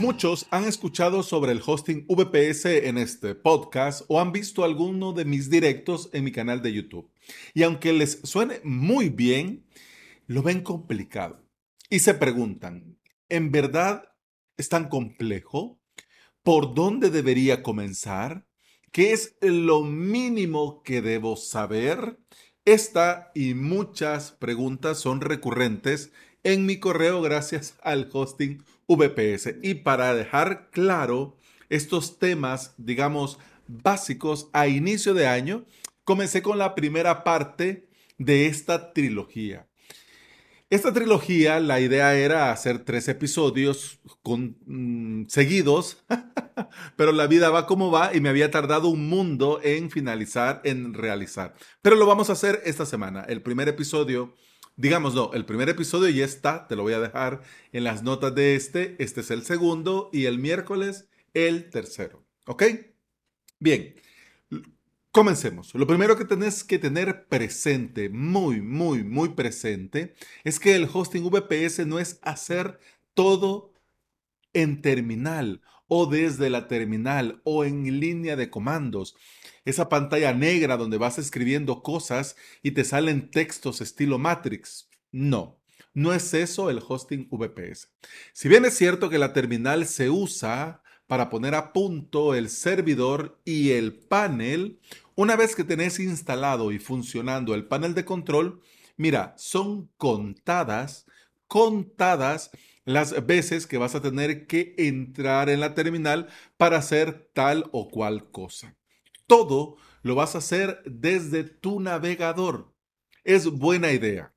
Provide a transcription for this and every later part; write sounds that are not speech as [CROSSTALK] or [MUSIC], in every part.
Muchos han escuchado sobre el hosting VPS en este podcast o han visto alguno de mis directos en mi canal de YouTube. Y aunque les suene muy bien, lo ven complicado. Y se preguntan, ¿en verdad es tan complejo? ¿Por dónde debería comenzar? ¿Qué es lo mínimo que debo saber? Esta y muchas preguntas son recurrentes en mi correo gracias al hosting VPS. Y para dejar claro estos temas, digamos, básicos a inicio de año, comencé con la primera parte de esta trilogía. Esta trilogía, la idea era hacer tres episodios con, mm, seguidos, [LAUGHS] pero la vida va como va y me había tardado un mundo en finalizar, en realizar. Pero lo vamos a hacer esta semana. El primer episodio, digamos no, el primer episodio ya está, te lo voy a dejar en las notas de este. Este es el segundo y el miércoles el tercero. ¿Ok? Bien. Comencemos. Lo primero que tenés que tener presente, muy, muy, muy presente, es que el hosting VPS no es hacer todo en terminal o desde la terminal o en línea de comandos. Esa pantalla negra donde vas escribiendo cosas y te salen textos estilo Matrix. No, no es eso el hosting VPS. Si bien es cierto que la terminal se usa para poner a punto el servidor y el panel, una vez que tenés instalado y funcionando el panel de control, mira, son contadas, contadas las veces que vas a tener que entrar en la terminal para hacer tal o cual cosa. Todo lo vas a hacer desde tu navegador. Es buena idea.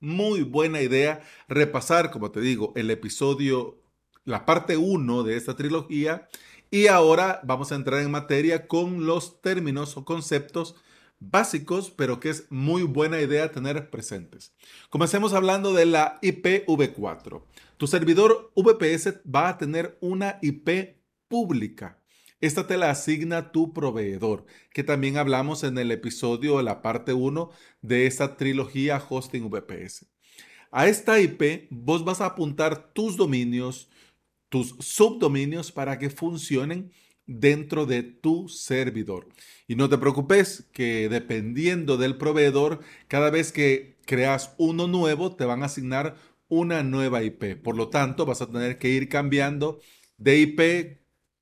Muy buena idea repasar, como te digo, el episodio la parte 1 de esta trilogía y ahora vamos a entrar en materia con los términos o conceptos básicos, pero que es muy buena idea tener presentes. Comencemos hablando de la IPv4. Tu servidor VPS va a tener una IP pública. Esta te la asigna tu proveedor, que también hablamos en el episodio la parte 1 de esta trilogía Hosting VPS. A esta IP vos vas a apuntar tus dominios, tus subdominios para que funcionen dentro de tu servidor. Y no te preocupes que dependiendo del proveedor, cada vez que creas uno nuevo, te van a asignar una nueva IP. Por lo tanto, vas a tener que ir cambiando de IP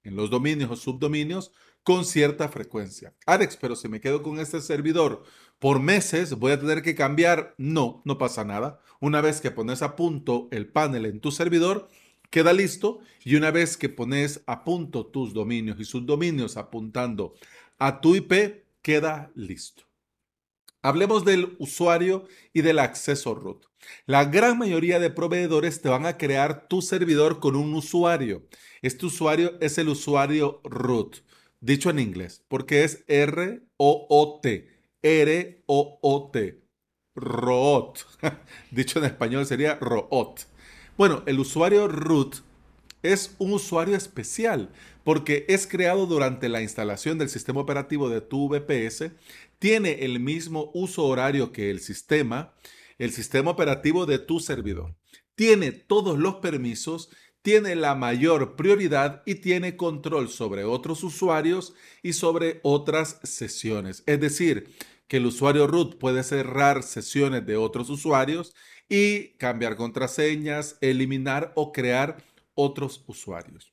en los dominios o subdominios con cierta frecuencia. Alex, pero si me quedo con este servidor por meses, voy a tener que cambiar. No, no pasa nada. Una vez que pones a punto el panel en tu servidor, queda listo y una vez que pones a punto tus dominios y subdominios apuntando a tu IP, queda listo. Hablemos del usuario y del acceso root. La gran mayoría de proveedores te van a crear tu servidor con un usuario. Este usuario es el usuario root, dicho en inglés, porque es R-O-O-T. R-O-O-T. [LAUGHS] Root. dicho en español sería root. Bueno, el usuario root es un usuario especial porque es creado durante la instalación del sistema operativo de tu VPS, tiene el mismo uso horario que el sistema, el sistema operativo de tu servidor. Tiene todos los permisos, tiene la mayor prioridad y tiene control sobre otros usuarios y sobre otras sesiones. Es decir, que el usuario root puede cerrar sesiones de otros usuarios y cambiar contraseñas, eliminar o crear otros usuarios.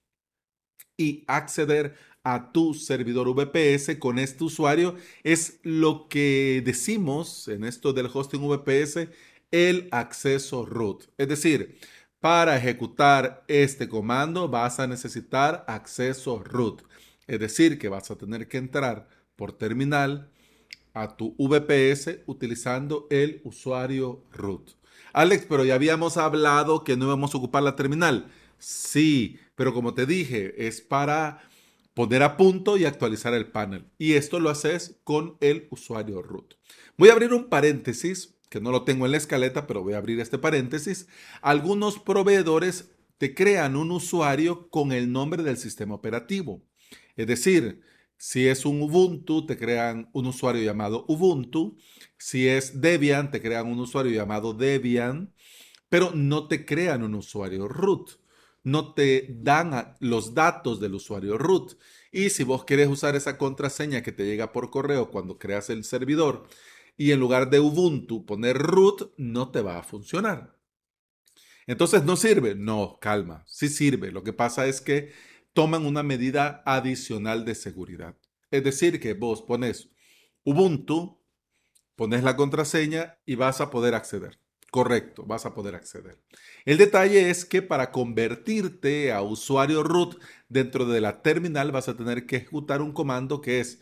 Y acceder a tu servidor VPS con este usuario es lo que decimos en esto del hosting VPS, el acceso root. Es decir, para ejecutar este comando vas a necesitar acceso root. Es decir, que vas a tener que entrar por terminal a tu VPS utilizando el usuario root. Alex, pero ya habíamos hablado que no íbamos a ocupar la terminal. Sí, pero como te dije, es para poner a punto y actualizar el panel. Y esto lo haces con el usuario root. Voy a abrir un paréntesis, que no lo tengo en la escaleta, pero voy a abrir este paréntesis. Algunos proveedores te crean un usuario con el nombre del sistema operativo. Es decir, si es un Ubuntu, te crean un usuario llamado Ubuntu. Si es Debian, te crean un usuario llamado Debian, pero no te crean un usuario root. no te dan los datos del usuario root. Y si vos querés usar esa contraseña que te llega por correo cuando creas el servidor y en lugar de Ubuntu poner root, no te va a funcionar. Entonces, ¿no sirve? No, calma, sí sirve. Lo que pasa es que toman una medida adicional de seguridad. Es decir, que vos pones Ubuntu, pones la contraseña y vas a poder acceder. Correcto, vas a poder acceder. El detalle es que para convertirte a usuario root dentro de la terminal vas a tener que ejecutar un comando que es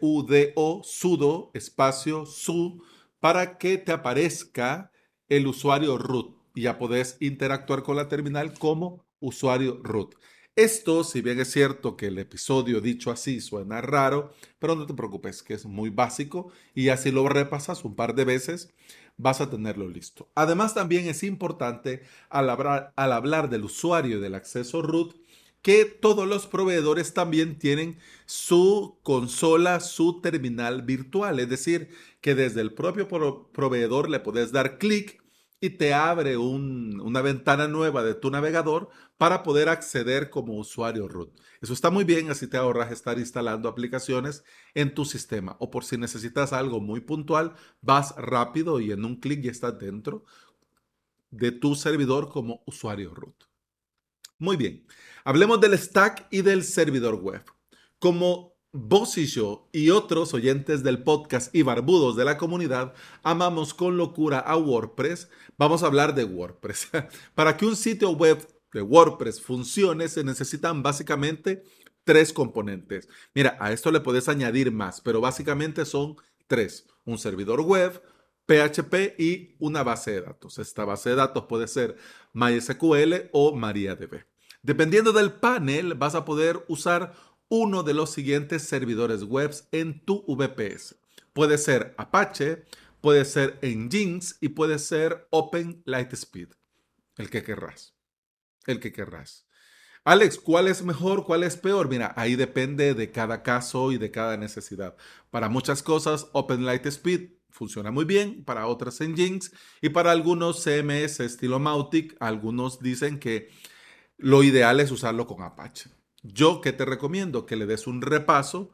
sudo sudo espacio su para que te aparezca el usuario root y ya podés interactuar con la terminal como usuario root. Esto, si bien es cierto que el episodio dicho así suena raro, pero no te preocupes, que es muy básico y así lo repasas un par de veces, vas a tenerlo listo. Además, también es importante al hablar, al hablar del usuario del acceso root, que todos los proveedores también tienen su consola, su terminal virtual. Es decir, que desde el propio proveedor le puedes dar clic y te abre una ventana nueva de tu navegador para poder acceder como usuario root. Eso está muy bien, así te ahorras estar instalando aplicaciones en tu sistema. O por si necesitas algo muy puntual, vas rápido y en un clic ya estás dentro de tu servidor como usuario root. Muy bien, hablemos del stack y del servidor web. Como Vos y yo y otros oyentes del podcast y barbudos de la comunidad amamos con locura a WordPress. Vamos a hablar de WordPress. [LAUGHS] Para que un sitio web de WordPress funcione se necesitan básicamente tres componentes. Mira, a esto le puedes añadir más, pero básicamente son tres. Un servidor web, PHP y una base de datos. Esta base de datos puede ser MySQL o MariaDB. Dependiendo del panel, vas a poder usar uno de los siguientes servidores web en tu VPS. Puede ser Apache, puede ser Nginx y puede ser Open Lightspeed. El que querrás. El que querrás. Alex, ¿cuál es mejor? ¿Cuál es peor? Mira, ahí depende de cada caso y de cada necesidad. Para muchas cosas, Open Lightspeed funciona muy bien, para otras Nginx y para algunos CMS estilo Mautic, algunos dicen que lo ideal es usarlo con Apache. Yo que te recomiendo que le des un repaso,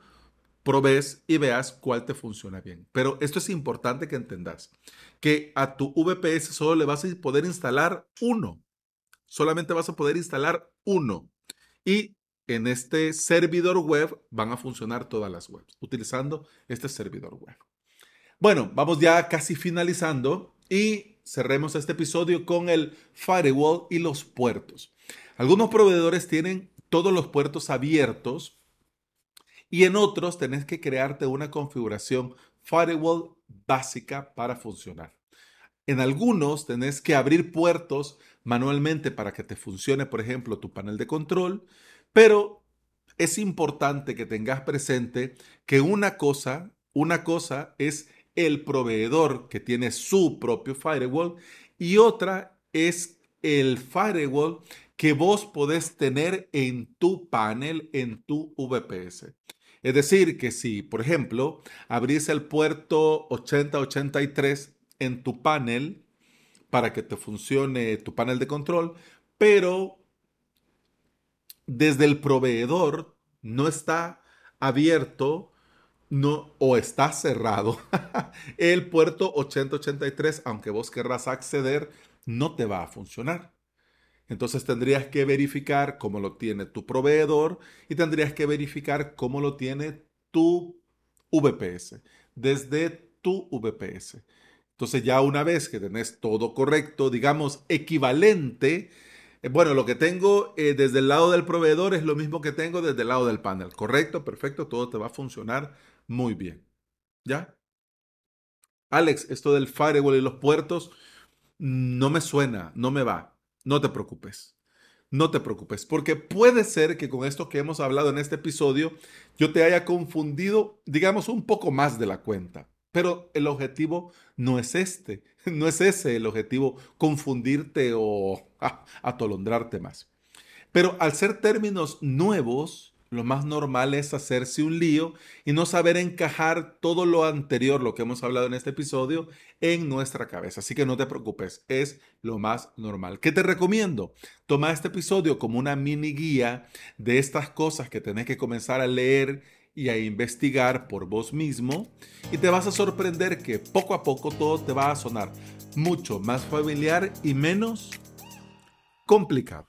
probes y veas cuál te funciona bien. Pero esto es importante que entendas, que a tu VPS solo le vas a poder instalar uno. Solamente vas a poder instalar uno. Y en este servidor web van a funcionar todas las webs utilizando este servidor web. Bueno, vamos ya casi finalizando y cerremos este episodio con el firewall y los puertos. Algunos proveedores tienen todos los puertos abiertos y en otros tenés que crearte una configuración firewall básica para funcionar. En algunos tenés que abrir puertos manualmente para que te funcione, por ejemplo, tu panel de control, pero es importante que tengas presente que una cosa, una cosa es el proveedor que tiene su propio firewall y otra es el firewall que vos podés tener en tu panel, en tu VPS. Es decir, que si, por ejemplo, abrís el puerto 8083 en tu panel para que te funcione tu panel de control, pero desde el proveedor no está abierto no, o está cerrado [LAUGHS] el puerto 8083, aunque vos querrás acceder, no te va a funcionar. Entonces tendrías que verificar cómo lo tiene tu proveedor y tendrías que verificar cómo lo tiene tu VPS, desde tu VPS. Entonces ya una vez que tenés todo correcto, digamos equivalente, eh, bueno, lo que tengo eh, desde el lado del proveedor es lo mismo que tengo desde el lado del panel. Correcto, perfecto, todo te va a funcionar muy bien. ¿Ya? Alex, esto del firewall y los puertos no me suena, no me va. No te preocupes. No te preocupes, porque puede ser que con esto que hemos hablado en este episodio yo te haya confundido, digamos, un poco más de la cuenta. Pero el objetivo no es este, [LAUGHS] no es ese el objetivo, confundirte o [LAUGHS] atolondrarte más. Pero al ser términos nuevos, lo más normal es hacerse un lío y no saber encajar todo lo anterior, lo que hemos hablado en este episodio, en nuestra cabeza. Así que no te preocupes, es lo más normal. ¿Qué te recomiendo? Toma este episodio como una mini guía de estas cosas que tenés que comenzar a leer y a investigar por vos mismo y te vas a sorprender que poco a poco todo te va a sonar mucho más familiar y menos complicado.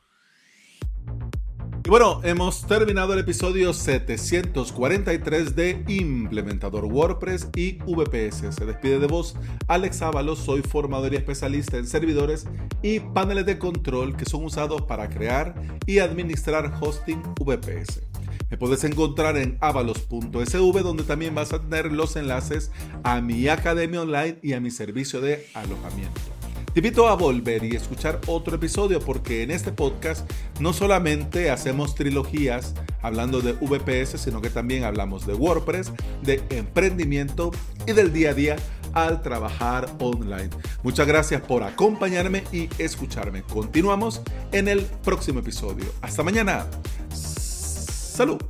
Y bueno, hemos terminado el episodio 743 de Implementador WordPress y VPS. Se despide de vos Alex Ábalos, soy formador y especialista en servidores y paneles de control que son usados para crear y administrar hosting VPS. Me puedes encontrar en avalos.sv donde también vas a tener los enlaces a mi academia online y a mi servicio de alojamiento. Te invito a volver y escuchar otro episodio porque en este podcast no solamente hacemos trilogías hablando de VPS, sino que también hablamos de WordPress, de emprendimiento y del día a día al trabajar online. Muchas gracias por acompañarme y escucharme. Continuamos en el próximo episodio. Hasta mañana. Salud.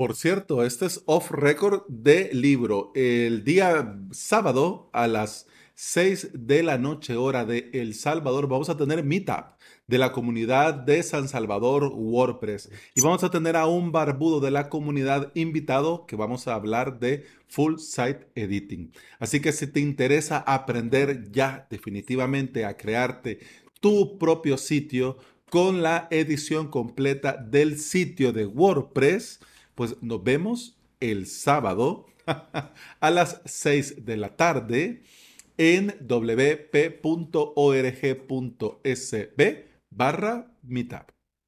Por cierto, este es off record de libro. El día sábado a las 6 de la noche hora de El Salvador vamos a tener meetup de la comunidad de San Salvador WordPress y vamos a tener a un barbudo de la comunidad invitado que vamos a hablar de full site editing. Así que si te interesa aprender ya definitivamente a crearte tu propio sitio con la edición completa del sitio de WordPress, pues nos vemos el sábado [LAUGHS] a las 6 de la tarde en wp.org.sb barra meetup.